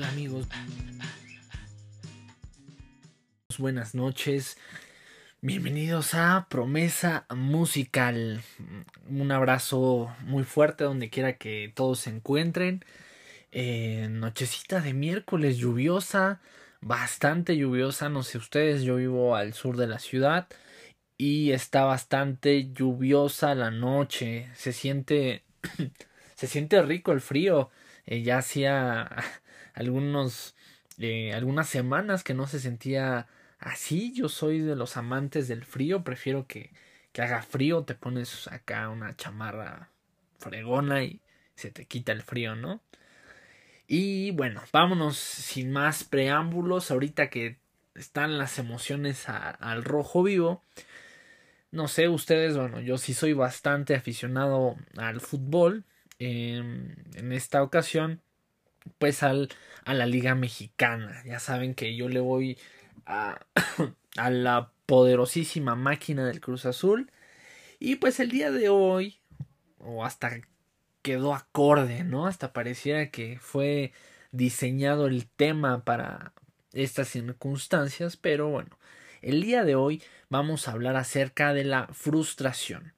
amigos? Buenas noches. Bienvenidos a Promesa Musical. Un abrazo muy fuerte donde quiera que todos se encuentren. Eh, nochecita de miércoles lluviosa, bastante lluviosa, no sé ustedes, yo vivo al sur de la ciudad y está bastante lluviosa la noche, se siente se siente rico el frío, eh, ya hacía algunos eh, algunas semanas que no se sentía así, yo soy de los amantes del frío, prefiero que, que haga frío, te pones acá una chamarra fregona y se te quita el frío, ¿no? Y bueno, vámonos sin más preámbulos, ahorita que están las emociones al rojo vivo. No sé, ustedes, bueno, yo sí soy bastante aficionado al fútbol. en esta ocasión, pues al, a la Liga Mexicana. Ya saben que yo le voy a, a la poderosísima máquina del Cruz Azul. Y pues el día de hoy, o hasta quedó acorde, ¿no? Hasta pareciera que fue diseñado el tema para estas circunstancias, pero bueno, el día de hoy vamos a hablar acerca de la frustración.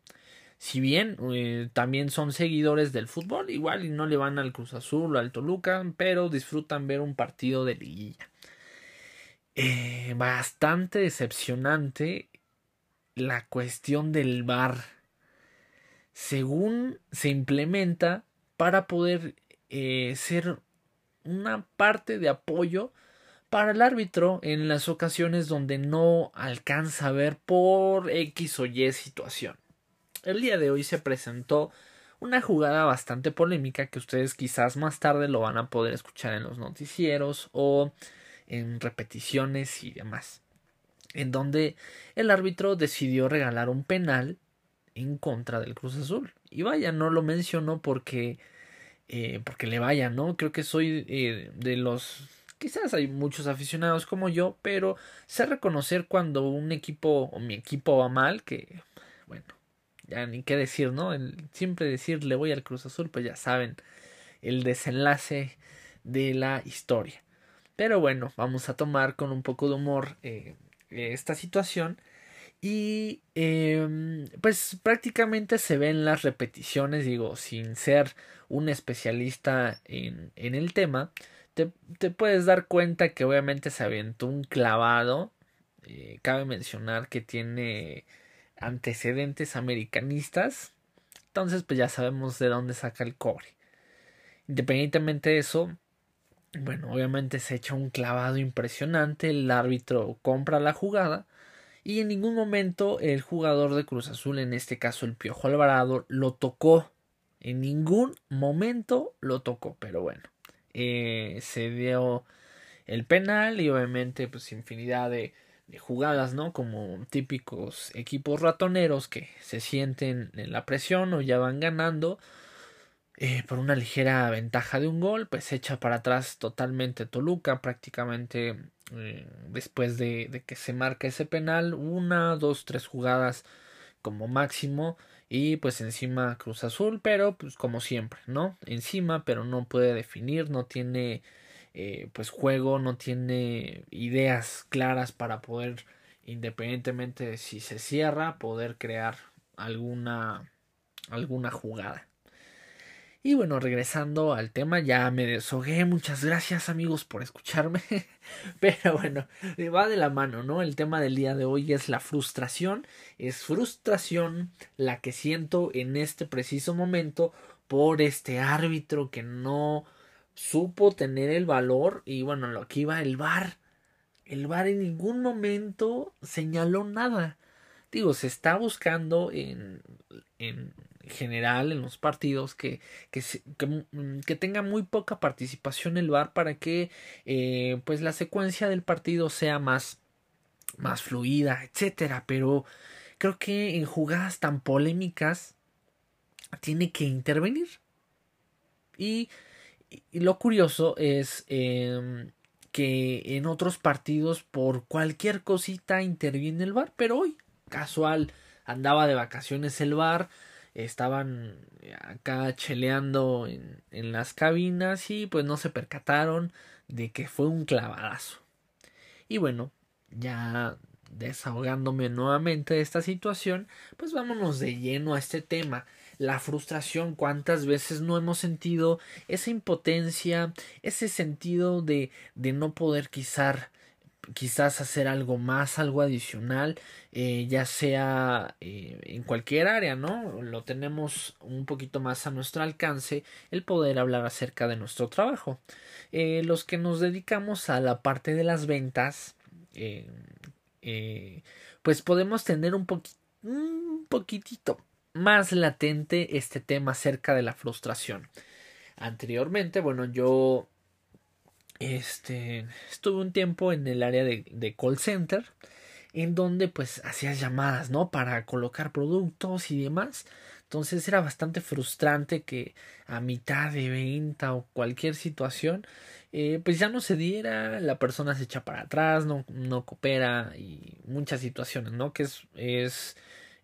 Si bien eh, también son seguidores del fútbol, igual y no le van al Cruz Azul o al Toluca, pero disfrutan ver un partido de liguilla. Eh, bastante decepcionante la cuestión del VAR según se implementa para poder eh, ser una parte de apoyo para el árbitro en las ocasiones donde no alcanza a ver por X o Y situación. El día de hoy se presentó una jugada bastante polémica que ustedes quizás más tarde lo van a poder escuchar en los noticieros o en repeticiones y demás, en donde el árbitro decidió regalar un penal en contra del Cruz Azul. Y vaya, no lo menciono porque, eh, porque le vaya, ¿no? Creo que soy eh, de los... Quizás hay muchos aficionados como yo, pero sé reconocer cuando un equipo o mi equipo va mal, que, bueno, ya ni qué decir, ¿no? Siempre decir le voy al Cruz Azul, pues ya saben el desenlace de la historia. Pero bueno, vamos a tomar con un poco de humor eh, esta situación y em, pues prácticamente se ven las repeticiones, digo, sin ser un especialista en, en el tema, te, te, puedes dar cuenta que obviamente se aventó un clavado. Eh, cabe mencionar que tiene antecedentes americanistas. Entonces, pues ya sabemos de dónde saca el cobre. Independientemente de eso, bueno, obviamente se echa un clavado impresionante. El árbitro compra la jugada y en ningún momento el jugador de Cruz Azul, en este caso el Piojo Alvarado, lo tocó. En ningún momento lo tocó, pero bueno, eh, se dio el penal y obviamente pues infinidad de, de jugadas, ¿no? Como típicos equipos ratoneros que se sienten en la presión o ya van ganando eh, por una ligera ventaja de un gol, pues echa para atrás totalmente Toluca, prácticamente eh, después de, de, que se marca ese penal, una, dos, tres jugadas como máximo y pues encima Cruz Azul, pero pues como siempre, ¿no? Encima, pero no puede definir, no tiene eh, pues juego, no tiene ideas claras para poder, independientemente de si se cierra, poder crear alguna alguna jugada. Y bueno, regresando al tema, ya me deshogué. Muchas gracias amigos por escucharme. Pero bueno, va de la mano, ¿no? El tema del día de hoy es la frustración. Es frustración la que siento en este preciso momento por este árbitro que no supo tener el valor. Y bueno, que iba el VAR. El VAR en ningún momento señaló nada. Digo, se está buscando en, en general en los partidos que, que, mm, que, tenga muy poca participación el VAR para que eh, pues la secuencia del partido sea más, más fluida, etcétera. Pero creo que en jugadas tan polémicas tiene que intervenir. Y, y lo curioso es eh, que en otros partidos por cualquier cosita interviene el VAR, pero hoy, casual, andaba de vacaciones el VAR estaban acá cheleando en, en las cabinas y pues no se percataron de que fue un clavadazo. Y bueno, ya desahogándome nuevamente de esta situación, pues vámonos de lleno a este tema. La frustración, cuántas veces no hemos sentido esa impotencia, ese sentido de, de no poder quizás quizás hacer algo más, algo adicional, eh, ya sea eh, en cualquier área, ¿no? Lo tenemos un poquito más a nuestro alcance el poder hablar acerca de nuestro trabajo. Eh, los que nos dedicamos a la parte de las ventas, pues podemos tener un, un poquitito más latente este tema acerca de la frustración. Anteriormente, bueno, yo este, estuve un tiempo en el área de, de, call center, en donde pues hacías llamadas, ¿no? Para colocar productos y demás. Entonces era bastante frustrante que a mitad de venta o cualquier situación eh, pues ya no se diera, la persona se echa para atrás, no, no coopera y muchas situaciones, ¿no? Que es, es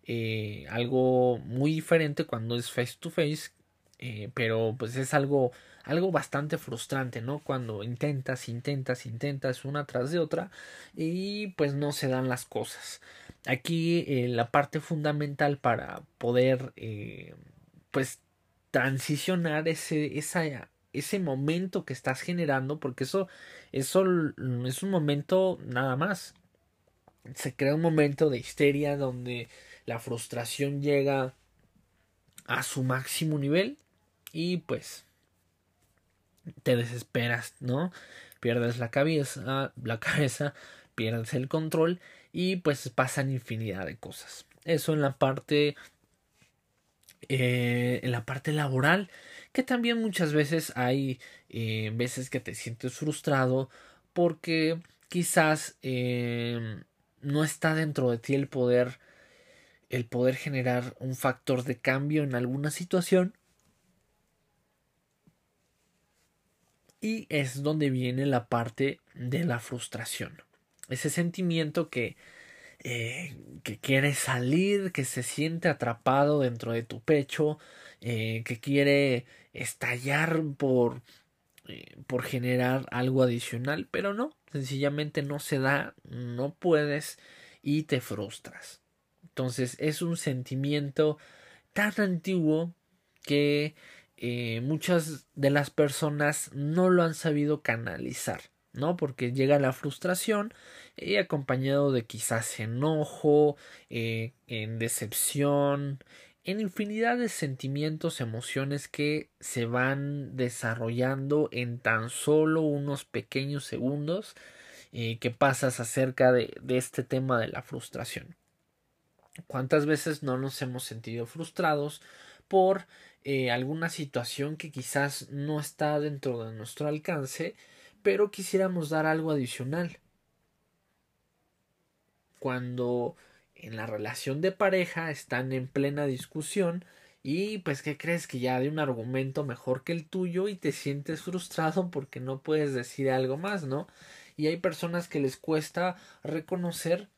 eh, algo muy diferente cuando es face to face, eh, pero pues es algo, algo bastante frustrante, ¿no? Cuando intentas, intentas, intentas una tras de otra y pues no se dan las cosas. Aquí la parte fundamental para poder pues transicionar ese, esa ese momento que estás generando, porque eso, eso es un momento nada más. Se crea un momento de histeria donde la frustración llega a su máximo nivel y pues te desesperas, ¿no? Pierdes la cabeza, la cabeza, pierdes el control y pues pasan infinidad de cosas. Eso en la parte eh, en la parte laboral que también muchas veces hay eh, veces que te sientes frustrado porque quizás eh, no está dentro de ti el poder el poder generar un factor de cambio en alguna situación y es donde viene la parte de la frustración ese sentimiento que eh, que quiere salir, que se siente atrapado dentro de tu pecho, eh, que quiere estallar por, eh, por generar algo adicional, pero no, sencillamente no se da, no puedes y te frustras. Entonces es un sentimiento tan antiguo que eh, muchas de las personas no lo han sabido canalizar, ¿no? Porque llega la frustración y acompañado de quizás enojo, en decepción, en infinidad de sentimientos, emociones que se van desarrollando en tan solo unos pequeños segundos eh, que pasas acerca de este tema de la frustración. ¿Cuántas veces no nos hemos sentido frustrados por eh, alguna situación que quizás no está dentro de nuestro alcance, pero quisiéramos dar algo adicional? Cuando en la relación de pareja están en plena discusión y pues que crees que ya de un argumento mejor que el tuyo y te sientes frustrado porque no puedes decir algo más, ¿no? Y hay personas que les cuesta reconocer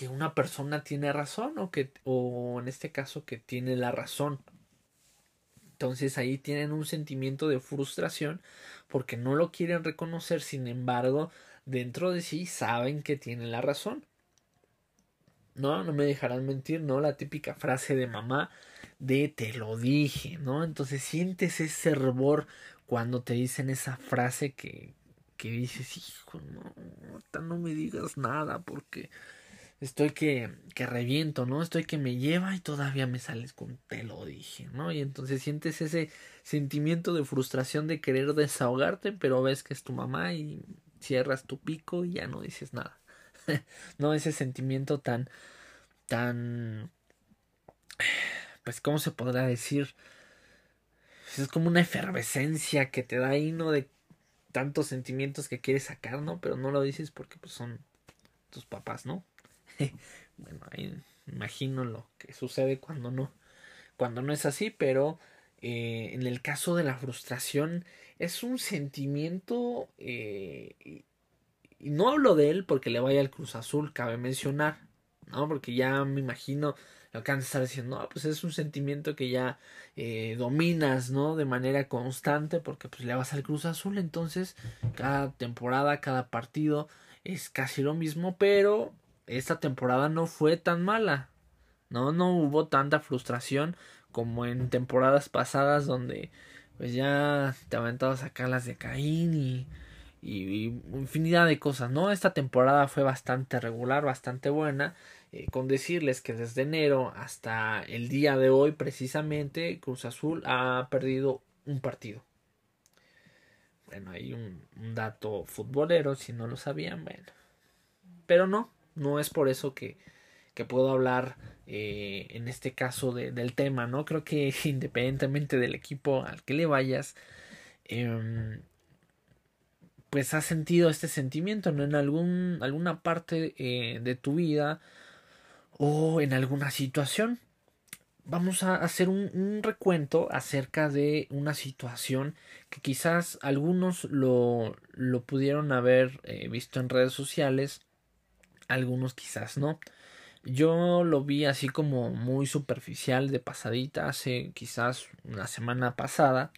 que una persona tiene razón o que o en este caso que tiene la razón. Entonces ahí tienen un sentimiento de frustración porque no lo quieren reconocer, sin embargo, dentro de sí saben que tienen la razón. ¿no? No me dejarán mentir, ¿no? La típica frase de mamá de te lo dije, ¿no? Entonces sientes ese hervor cuando te dicen esa frase que, que dices, hijo, no, no me digas nada porque estoy que, que reviento, ¿no? Estoy que me lleva y todavía me sales con te lo dije, ¿no? Y entonces sientes ese sentimiento de frustración de querer desahogarte, pero ves que es tu mamá y cierras tu pico y ya no dices nada. no ese sentimiento tan, tan, pues, ¿cómo se podrá decir? Es como una efervescencia que te da ahí, ¿no? De tantos sentimientos que quieres sacar, ¿no? Pero no lo dices porque, pues, son tus papás, ¿no? bueno, ahí imagino lo que sucede cuando no, cuando no es así, pero eh, en el caso de la frustración es un sentimiento eh, y no hablo de él porque le vaya al Cruz Azul, cabe mencionar, ¿no? Porque ya me imagino lo que han de estar diciendo, no, pues es un sentimiento que ya eh, dominas, ¿no? De manera constante porque pues le vas al Cruz Azul, entonces cada temporada, cada partido es casi lo mismo, pero esta temporada no fue tan mala, ¿no? No hubo tanta frustración como en temporadas pasadas donde pues ya te aventabas acá las de Caín y, y, infinidad de cosas, ¿no? Esta temporada fue bastante regular, bastante buena, eh, con decirles que desde enero hasta el día de hoy precisamente Cruz Azul ha perdido un partido. Bueno, hay un, un dato futbolero, si no lo sabían, bueno. Pero no, no es por eso que, que puedo hablar eh, en este caso del tema, ¿no? Creo que independientemente del equipo al que le vayas, em, pues has sentido este sentimiento, ¿no? En algún, alguna parte eh, de tu vida o en alguna situación. Vamos a hacer un, recuento acerca de una situación que quizás algunos lo, lo pudieron haber eh, visto en redes sociales, algunos quizás no. Yo lo vi así como muy superficial de pasadita hace quizás una semana pasada,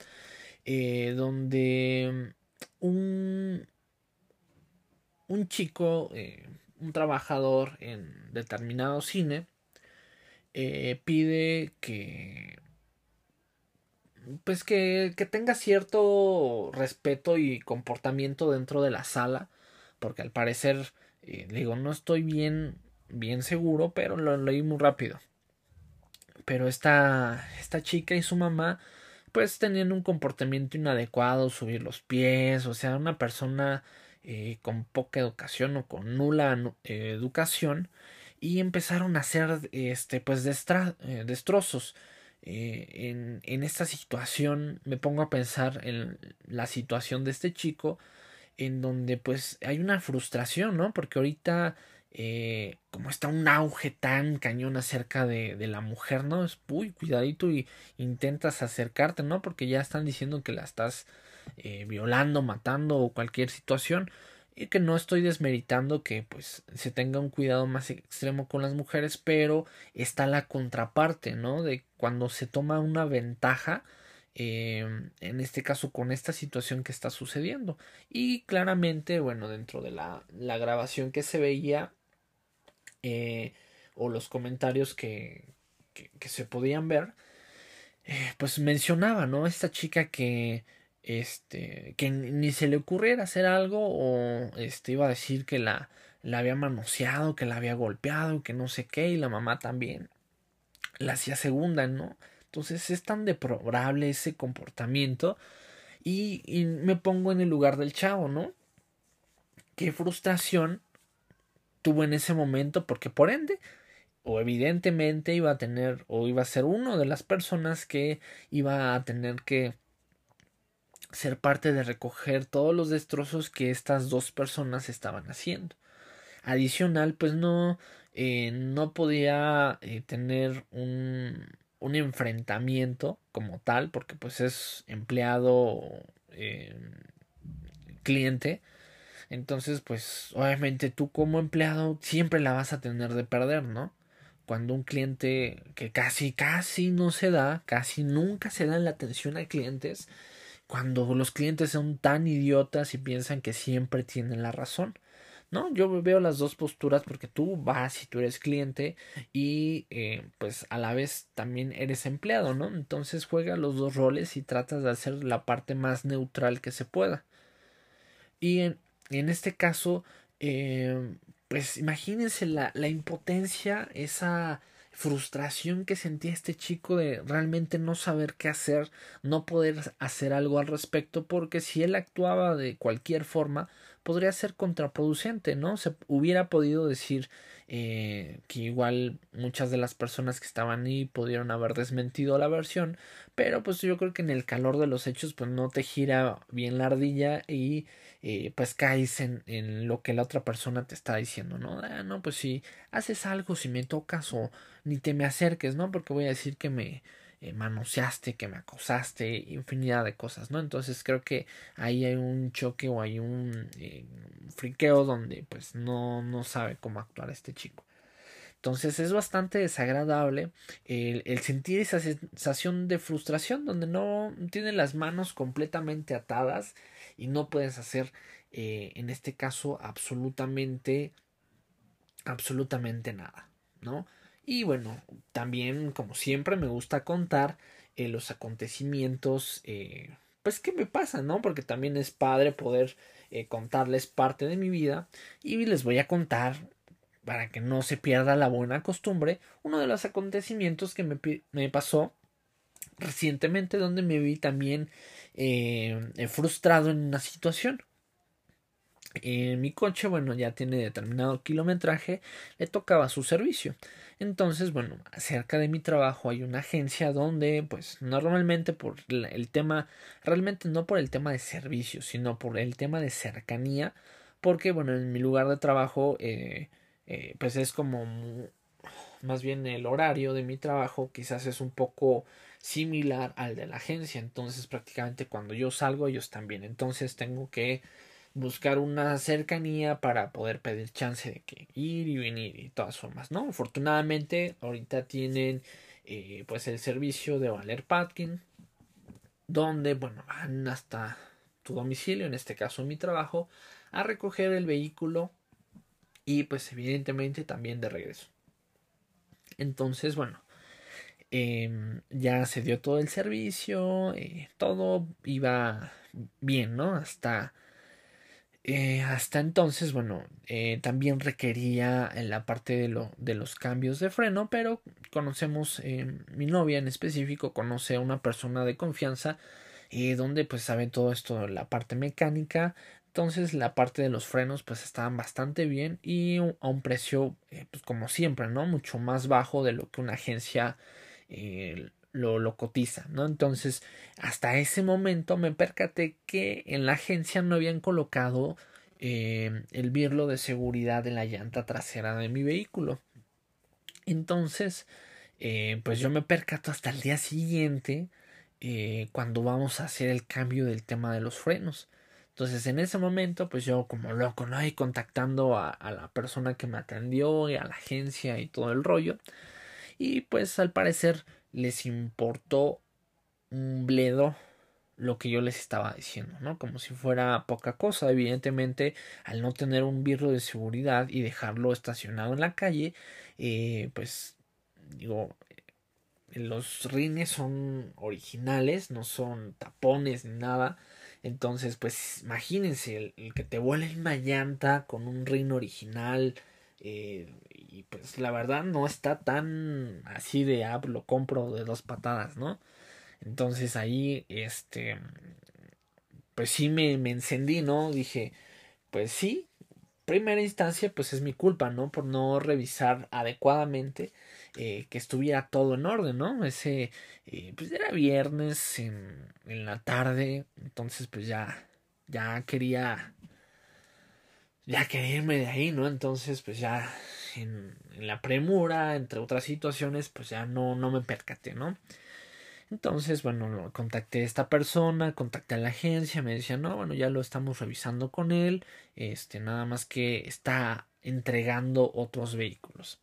eh, donde un, un chico, eh, un trabajador en determinado cine, eh, pide que pues que, que, tenga cierto respeto y comportamiento dentro de la sala porque al parecer digo no estoy bien bien seguro, pero lo leí muy rápido. Pero esta, esta chica y su mamá, pues tenían un comportamiento inadecuado, subir los pies, o sea, una persona eh, con poca educación o con nula eh, educación, y empezaron a hacer este, pues eh, destrozos. en, en esta situación me pongo a pensar en la situación de este chico en donde pues hay una frustración, ¿no? Porque ahorita eh, como está un auge tan cañón acerca de, la mujer, ¿no? Es, uy, cuidadito y intentas acercarte, ¿no? Porque ya están diciendo que la estás eh, violando, matando o cualquier situación. Y que no estoy desmeritando que pues se tenga un cuidado más extremo con las mujeres, pero está la contraparte, ¿no? De cuando se toma una ventaja, eh, en este caso con esta situación que está sucediendo. Y claramente, bueno, dentro de la, la grabación que se veía, eh, o los comentarios que, que, se podían ver, eh, pues mencionaba, ¿no? Esta chica que, este, que ni se le ocurriera hacer algo o este, iba a decir que la, la había manoseado, que la había golpeado, que no sé qué, y la mamá también la hacía segunda, ¿no? Entonces es tan deplorable ese comportamiento y, me pongo en el lugar del chavo, ¿no? Qué frustración tuvo en ese momento porque por ende o evidentemente iba a tener o iba a ser uno de las personas que iba a tener que ser parte de recoger todos los destrozos que estas dos personas estaban haciendo. Adicional, pues no, eh, no podía eh, tener un, un enfrentamiento como tal, porque pues es empleado eh, cliente entonces, pues obviamente tú como empleado siempre la vas a tener de perder, ¿no? Cuando un cliente que casi, casi no se da, casi nunca se da la atención a clientes, cuando los clientes son tan idiotas y piensan que siempre tienen la razón. ¿No? Yo veo las dos posturas porque tú vas y tú eres cliente y eh, pues a la vez también eres empleado, ¿no? Entonces juega los dos roles y tratas de hacer la parte más neutral que se pueda. Y en, en este caso, eh, pues imagínense la, la impotencia, esa frustración que sentía este chico de realmente no saber qué hacer, no poder hacer algo al respecto, porque si él actuaba de cualquier forma, podría ser contraproducente, ¿no? Se hubiera podido decir eh, que igual muchas de las personas que estaban ahí pudieron haber desmentido la versión, pero pues yo creo que en el calor de los hechos pues no te gira bien la ardilla y eh, pues caes en, en, lo que la otra persona te está diciendo, ¿no? Ah, no, pues si haces algo, si me tocas o ni te me acerques, ¿no? Porque voy a decir que me eh, manoseaste, que me acosaste, infinidad de cosas, ¿no? Entonces creo que ahí hay un choque o hay un eh, friqueo donde pues no, no sabe cómo actuar este chico. Entonces es bastante desagradable el, sentir esa sensación de frustración donde no tienes las manos completamente atadas y no puedes hacer eh, en este caso absolutamente absolutamente nada, ¿no? Y bueno, también como siempre me gusta contar eh, los acontecimientos eh, pues qué me pasa, ¿no? Porque también es padre poder eh, contarles parte de mi vida y les voy a contar para que no se pierda la buena costumbre uno de los acontecimientos que me, me pasó recientemente donde me vi también frustrado en una situación en mi coche, bueno, ya tiene determinado kilometraje, le tocaba su servicio. Entonces, bueno, cerca de mi trabajo hay una agencia donde, pues, normalmente por el tema, realmente no por el tema de servicio, sino por el tema de cercanía, porque, bueno, en mi lugar de trabajo, eh, eh, pues es como más bien el horario de mi trabajo quizás es un poco similar al de la agencia entonces prácticamente cuando yo salgo ellos también entonces tengo que buscar una cercanía para poder pedir chance de que ir y venir y todas formas, ¿no? Afortunadamente ahorita tienen eh, pues el servicio de Valer Patkin donde, bueno, van hasta tu domicilio, en este caso mi trabajo, a recoger el vehículo y pues evidentemente también de regreso. Entonces, bueno, em, ya se dio todo el servicio, eh, todo iba bien, ¿no? Hasta eh, hasta entonces, bueno, eh, también requería la parte de, lo, de los cambios de freno, pero conocemos, eh, mi novia en específico conoce a una persona de confianza donde pues sabe todo esto, la parte mecánica, entonces la parte de los frenos pues estaban bastante bien y a un precio pues como siempre, ¿no? Mucho más bajo de lo que una agencia lo, cotiza, ¿no? Entonces, hasta ese momento me percaté que en la agencia no habían colocado eh, el birlo de seguridad en la llanta trasera de mi vehículo. Entonces, eh, pues yo me percato hasta el día siguiente eh, cuando vamos a hacer el cambio del tema de los frenos. Entonces en ese momento pues yo como loco, ¿no? Y contactando a, a, la persona que me atendió y a la agencia y todo el rollo. Y pues al parecer les importó un bledo lo que yo les estaba diciendo, ¿no? Como si fuera poca cosa. Evidentemente, al no tener un birro de seguridad y dejarlo estacionado en la calle, eh, pues digo, los rines son originales, no son tapones ni nada. Entonces, pues imagínense el, que te vuele una llanta con un rin original. Eh, y pues la verdad no está tan así de ah, lo compro de dos patadas, ¿no? Entonces ahí, este, pues sí me, me encendí, ¿no? Dije, pues sí, primera instancia, pues es mi culpa, ¿no? Por no revisar adecuadamente eh, que estuviera todo en orden, ¿no? Ese, eh, pues era viernes en, en la tarde, entonces pues ya, ya quería, ya quería irme de ahí, ¿no? Entonces pues ya en, la premura, entre otras situaciones, pues ya no, no me percaté, ¿no? Entonces, bueno, contacté a esta persona, contacté a la agencia, me decía, no, bueno, ya lo estamos revisando con él, este, nada más que está entregando otros vehículos.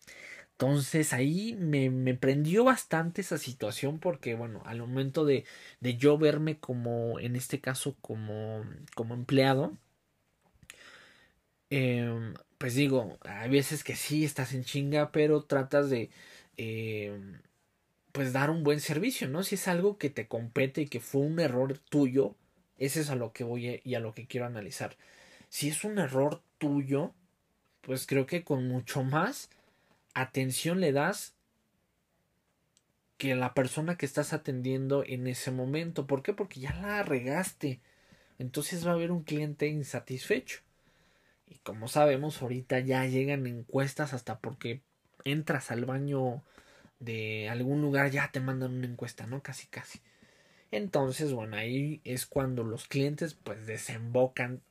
Entonces ahí me, me prendió bastante esa situación porque, bueno, al momento de, de yo verme como, en este caso, como, como empleado, eh, pues digo, hay veces que sí estás en chinga, pero tratas de, eh, pues dar un buen servicio, ¿no? Si es algo que te compete y que fue un error tuyo, ese es a lo que voy y a lo que quiero analizar. Si es un error tuyo, pues creo que con mucho más atención le das que la persona que estás atendiendo en ese momento. ¿Por qué? Porque ya la regaste. Entonces va a haber un cliente insatisfecho. Y como sabemos, ahorita ya llegan encuestas hasta porque entras al baño de algún lugar, ya te mandan una encuesta, ¿no? Casi, casi. Entonces, bueno, ahí es cuando los clientes pues desembocan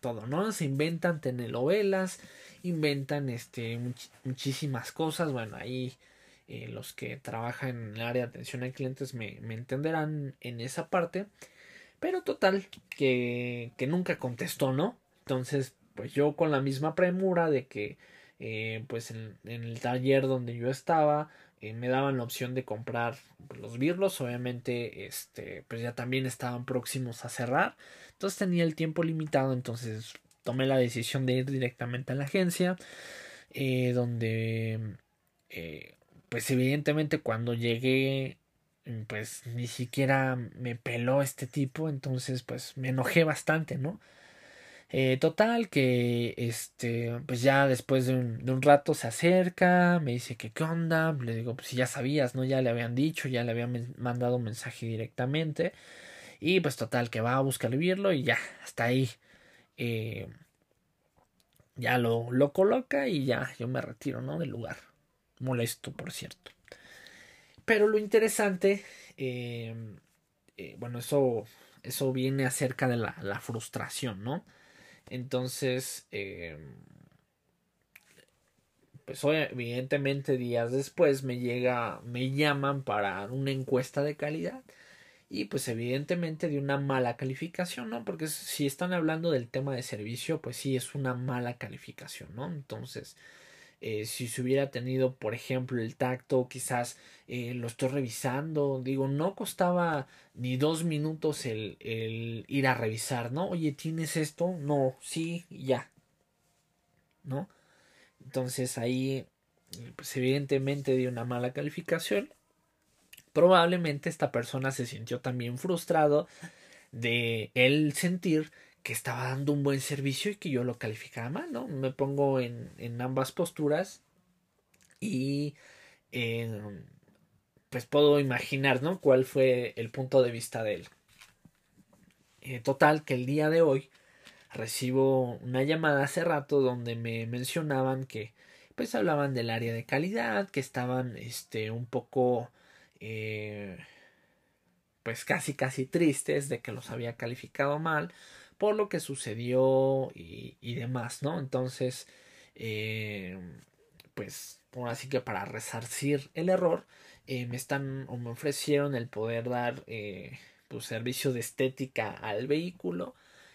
todo, ¿no? Se inventan telenovelas, inventan este muchísimas cosas. Bueno, ahí eh, los que trabajan en el área de atención a clientes me, me entenderán en esa parte. Pero total, que, que nunca contestó, ¿no? Entonces, pues yo con la misma premura de que eh, pues en, el taller donde yo estaba eh, me daban la opción de comprar los birlos. Obviamente este pues ya también estaban próximos a cerrar. Entonces tenía el tiempo limitado. Entonces tomé la decisión de ir directamente a la agencia eh, donde pues evidentemente cuando llegué pues ni siquiera me peló este tipo. Entonces pues me enojé bastante no eh, total, que este, pues ya después de un, rato se acerca, me dice que qué onda, le digo, pues si ya sabías, ¿no? Ya le habían dicho, ya le habían mandado un mensaje directamente. Y pues total, que va a buscar vivirlo y ya, hasta ahí. Eh, ya lo, lo coloca y ya yo me retiro, ¿no? Del lugar. Molesto, por cierto. Pero lo interesante, eh, bueno, eso, eso viene acerca de la frustración, ¿no? Entonces, eh, pues evidentemente días después me llega, me llaman para una encuesta de calidad y pues evidentemente de una mala calificación, ¿no? Porque si están hablando del tema de servicio, pues sí es una mala calificación, ¿no? Entonces, eh, si se hubiera tenido, por ejemplo, el tacto, quizás eh, lo estoy revisando, digo, no costaba ni dos minutos el, el ir a revisar, ¿no? Oye, ¿tienes esto? No, sí, ya, ¿no? Entonces ahí, pues evidentemente dio una mala calificación. Probablemente esta persona se sintió también frustrado de él sentir que estaba dando un buen servicio y que yo lo calificaba mal, ¿no? Me pongo en, en ambas posturas y pues puedo imaginar, ¿no? Cuál fue el punto de vista de él. Eh, total, que el día de hoy recibo una llamada hace rato donde me mencionaban que pues hablaban del área de calidad, que estaban este un poco eh, pues casi casi tristes de que los había calificado mal por lo que sucedió y, demás, ¿no? Entonces, eh, pues, así que para resarcir el error, eh, me están o me ofrecieron el poder dar eh, pues, servicio de estética al vehículo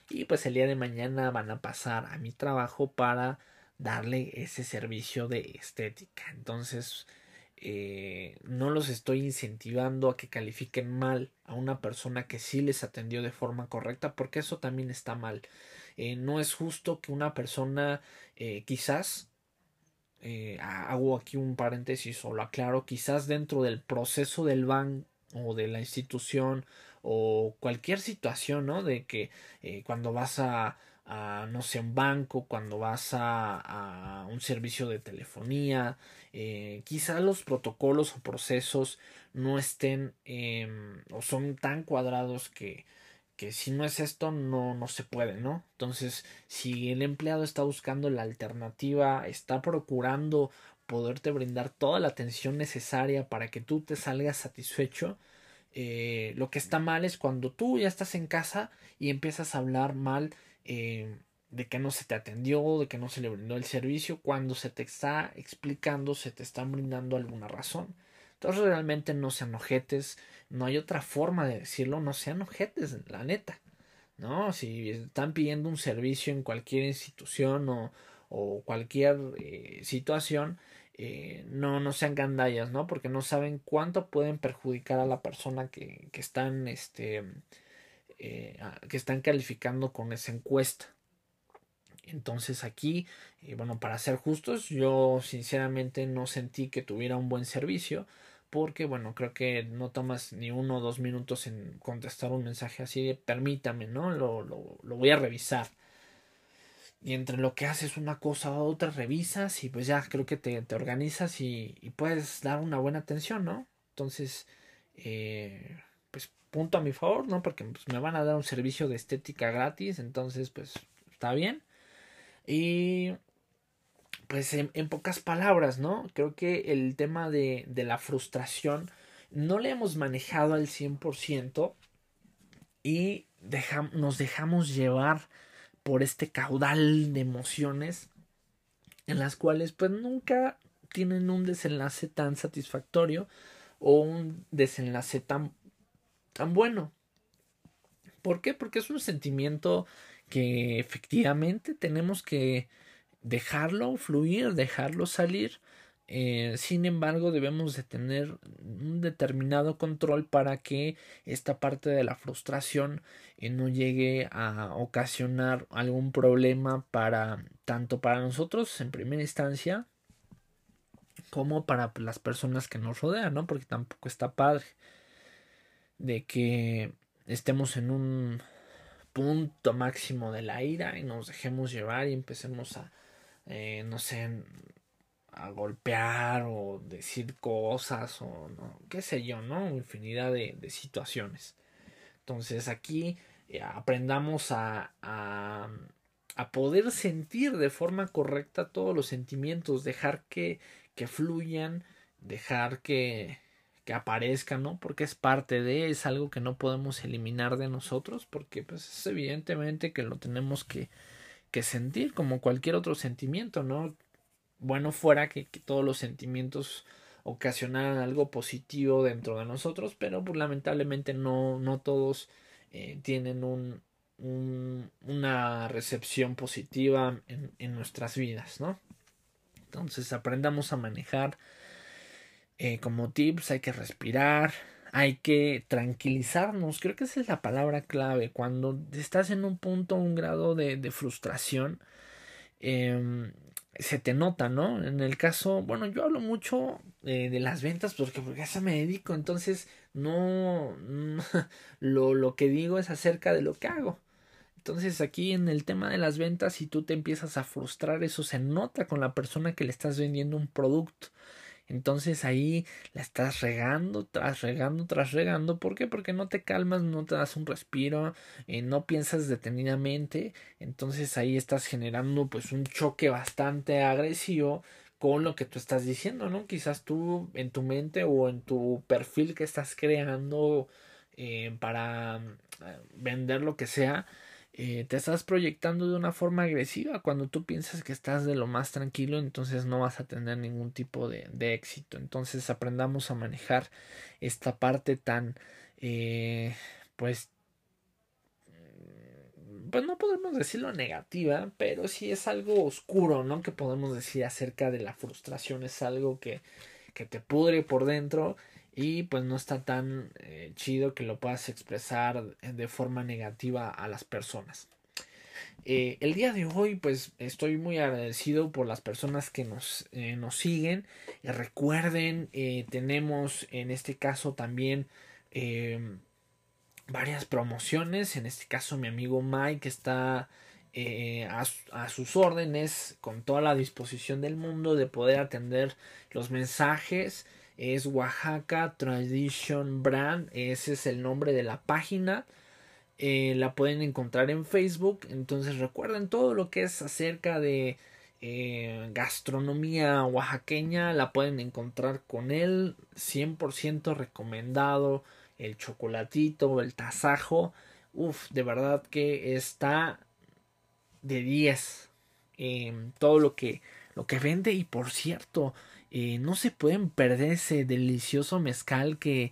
y pues el día de mañana van a pasar a mi trabajo para darle ese servicio de estética. Entonces, eh, no los estoy incentivando a que califiquen mal a una persona que sí les atendió de forma correcta porque eso también está mal. Eh, no es justo que una persona eh, quizás hago aquí un paréntesis o lo aclaro quizás dentro del proceso del ban o de la institución o cualquier situación no de que cuando vas a a no sé un banco cuando vas a, a un servicio de telefonía eh, quizá los protocolos o procesos no estén em, o son tan cuadrados que, que si no es esto no, no se puede, ¿no? Entonces, si el empleado está buscando la alternativa, está procurando poderte brindar toda la atención necesaria para que tú te salgas satisfecho, eh, lo que está mal es cuando tú ya estás en casa y empiezas a hablar mal eh, de que no se te atendió, de que no se le brindó el servicio, cuando se te está explicando, se te están brindando alguna razón. Entonces realmente no sean ojetes, no hay otra forma de decirlo, no sean ojetes, la neta. ¿No? Si están pidiendo un servicio en cualquier institución o, o cualquier eh, situación, eh, no, no sean gandallas, ¿no? Porque no saben cuánto pueden perjudicar a la persona que, que están, este, eh, que están calificando con esa encuesta. Entonces aquí, eh, bueno, para ser justos, yo sinceramente no sentí que tuviera un buen servicio porque, bueno, creo que no tomas ni uno o dos minutos en contestar un mensaje así de permítame, ¿no? Lo, lo, voy a revisar. Y entre lo que haces una cosa u otra, revisas y pues ya creo que te, te organizas y, y, puedes dar una buena atención, ¿no? Entonces, eh, pues punto a mi favor, ¿no? Porque pues, me van a dar un servicio de estética gratis, entonces pues está bien. Y pues en, pocas palabras, ¿no? Creo que el tema de, la frustración no le hemos manejado al 100% y nos dejamos llevar por este caudal de emociones en las cuales pues nunca tienen un desenlace tan satisfactorio o un desenlace tan, tan bueno. ¿Por qué? Porque es un sentimiento que efectivamente tenemos que dejarlo fluir, dejarlo salir. Eh, sin embargo, debemos de tener un determinado control para que esta parte de la frustración eh, no llegue a ocasionar algún problema para tanto para nosotros en primera instancia como para las personas que nos rodean, ¿no? Porque tampoco está padre de que estemos en un punto máximo de la ira y nos dejemos llevar y empecemos a, eh, no sé, a golpear o decir cosas o no, qué sé yo, ¿no? Infinidad de, de situaciones. Entonces aquí eh, aprendamos a, a, a, poder sentir de forma correcta todos los sentimientos, dejar que, que fluyan, dejar que, que aparezcan, ¿no? Porque es parte de, es algo que no podemos eliminar de nosotros, porque pues es evidentemente que lo tenemos que, que sentir como cualquier otro sentimiento, ¿no? bueno fuera que, todos los sentimientos ocasionaran algo positivo dentro de nosotros, pero pues, lamentablemente no, no todos eh, tienen un, una recepción positiva en, en, nuestras vidas, ¿no? Entonces aprendamos a manejar eh, como tips, hay que respirar, hay que tranquilizarnos, creo que esa es la palabra clave, cuando estás en un punto, un grado de, frustración, eh, se te nota, ¿no? En el caso, bueno, yo hablo mucho eh, de las ventas porque, porque a eso me dedico, entonces no, lo, lo que digo es acerca de lo que hago. Entonces aquí en el tema de las ventas, si tú te empiezas a frustrar, eso se nota con la persona que le estás vendiendo un producto. Entonces ahí la estás regando, tras regando, tras regando. ¿Por qué? Porque no te calmas, no te das un respiro, eh, no piensas detenidamente. Entonces ahí estás generando pues un choque bastante agresivo con lo que tú estás diciendo, ¿no? Quizás tú en tu mente o en tu perfil que estás creando eh, para eh, vender lo que sea, eh, te estás proyectando de una forma agresiva cuando tú piensas que estás de lo más tranquilo entonces no vas a tener ningún tipo de, de éxito. Entonces aprendamos a manejar esta parte tan eh, pues mm, pues no podemos decirlo negativa pero sí es algo oscuro no que podemos decir acerca de la frustración. Es algo que que te pudre por dentro y pues no está tan eh, chido que lo puedas expresar de forma negativa a las personas. Eh, el día de hoy pues estoy muy agradecido por las personas que nos, eh, nos siguen. recuerden, tenemos en este caso también varias promociones. En este caso mi amigo Mike está a, a, sus órdenes con toda la disposición del mundo de poder atender los mensajes es Oaxaca Tradition Brand, ese es el nombre de la página. Eh, la pueden encontrar en Facebook. Entonces recuerden todo lo que es acerca de eh, gastronomía oaxaqueña. La pueden encontrar con él. 100% recomendado. El chocolatito, el tasajo. Uf, de verdad que está de 10. todo lo que, lo que vende. Y por cierto, eh, no se pueden perder ese delicioso mezcal que,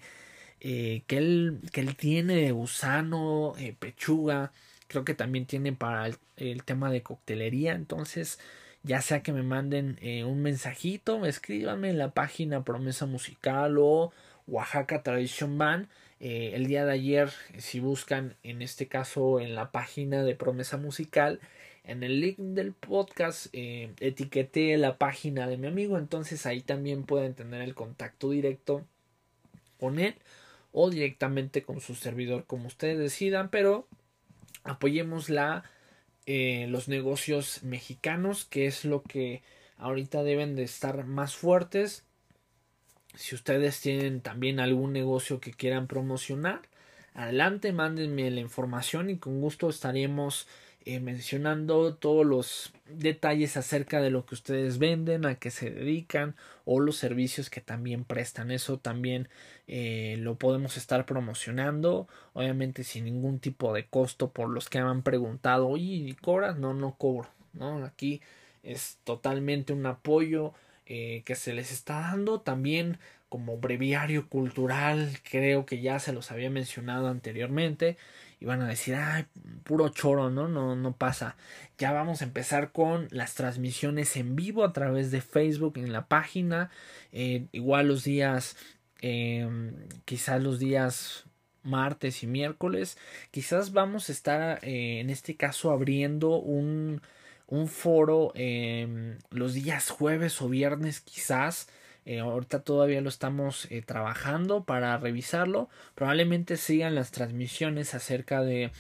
eh, que, él, que él tiene de gusano, eh, pechuga, creo que también tiene para el, tema de coctelería, entonces ya sea que me manden un mensajito, escríbanme en la página Promesa Musical o Oaxaca Tradition Band. el día de ayer, si buscan en este caso en la página de Promesa Musical, en el link del podcast eh, la página de mi amigo, entonces ahí también pueden tener el contacto directo con él o directamente con su servidor como ustedes decidan, pero apoyemos la, eh, los negocios mexicanos, que es lo que ahorita deben de estar más fuertes. Si ustedes tienen también algún negocio que quieran promocionar, adelante, mándenme la información y con gusto estaremos eh, mencionando todos los detalles acerca de lo que ustedes venden, a qué se dedican o los servicios que también prestan. Eso también eh, lo podemos estar promocionando, obviamente sin ningún tipo de costo por los que han preguntado, oye, ¿cobras? No, no cobro, ¿no? Aquí es totalmente un apoyo eh, que se les está dando también como breviario cultural, creo que ya se los había mencionado anteriormente y van a decir, ay, puro choro, ¿no? No, no pasa. Ya vamos a empezar con las transmisiones en vivo a través de Facebook en la página. Eh, igual los días, em, quizás los días martes y miércoles. Quizás vamos a estar eh, en este caso abriendo un, un foro eh, los días jueves o viernes quizás. Eh, ahorita todavía lo estamos eh, trabajando para revisarlo. Probablemente sigan las transmisiones acerca de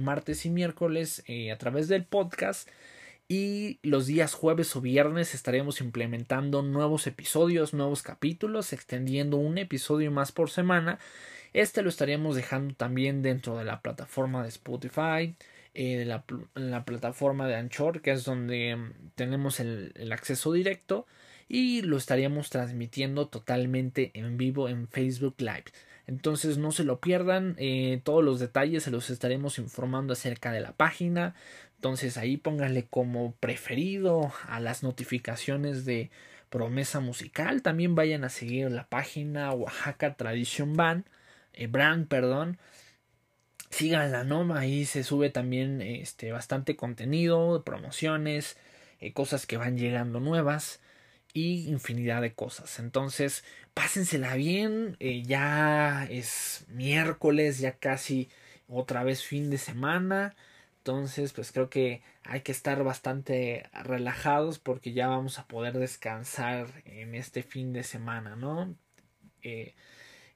martes y miércoles a través del podcast. Y los días jueves o viernes estaremos implementando nuevos episodios, nuevos capítulos, extendiendo un episodio más por semana. Este lo estaríamos dejando también dentro de la plataforma de Spotify, eh, la, la, plataforma de Anchor, que es donde mm, tenemos el, acceso directo, y lo estaríamos transmitiendo totalmente en vivo en Facebook Live. Entonces no se lo pierdan, eh, todos los detalles se los estaremos informando acerca de la página. Entonces ahí pónganle como preferido a las notificaciones de promesa musical. También vayan a seguir la página Oaxaca Tradition Band, eh, Brand, perdón síganla, ¿no? Ahí se sube también este, bastante contenido, promociones, eh, cosas que van llegando nuevas y infinidad de cosas. Entonces, pásensela bien, eh, ya es miércoles, ya casi otra vez fin de semana. Entonces, pues creo que hay que estar bastante relajados porque ya vamos a poder descansar en este fin de semana, ¿no? Eh,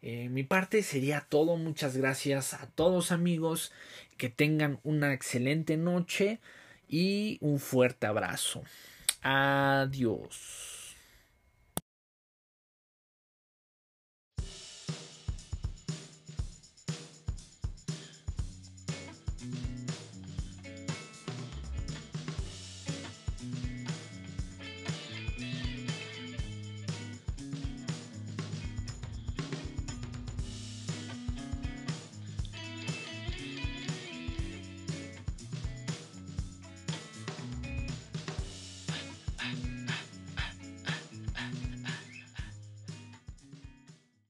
eh, mi parte sería todo. Muchas gracias a todos amigos. Que tengan una excelente noche y un fuerte abrazo. Adiós.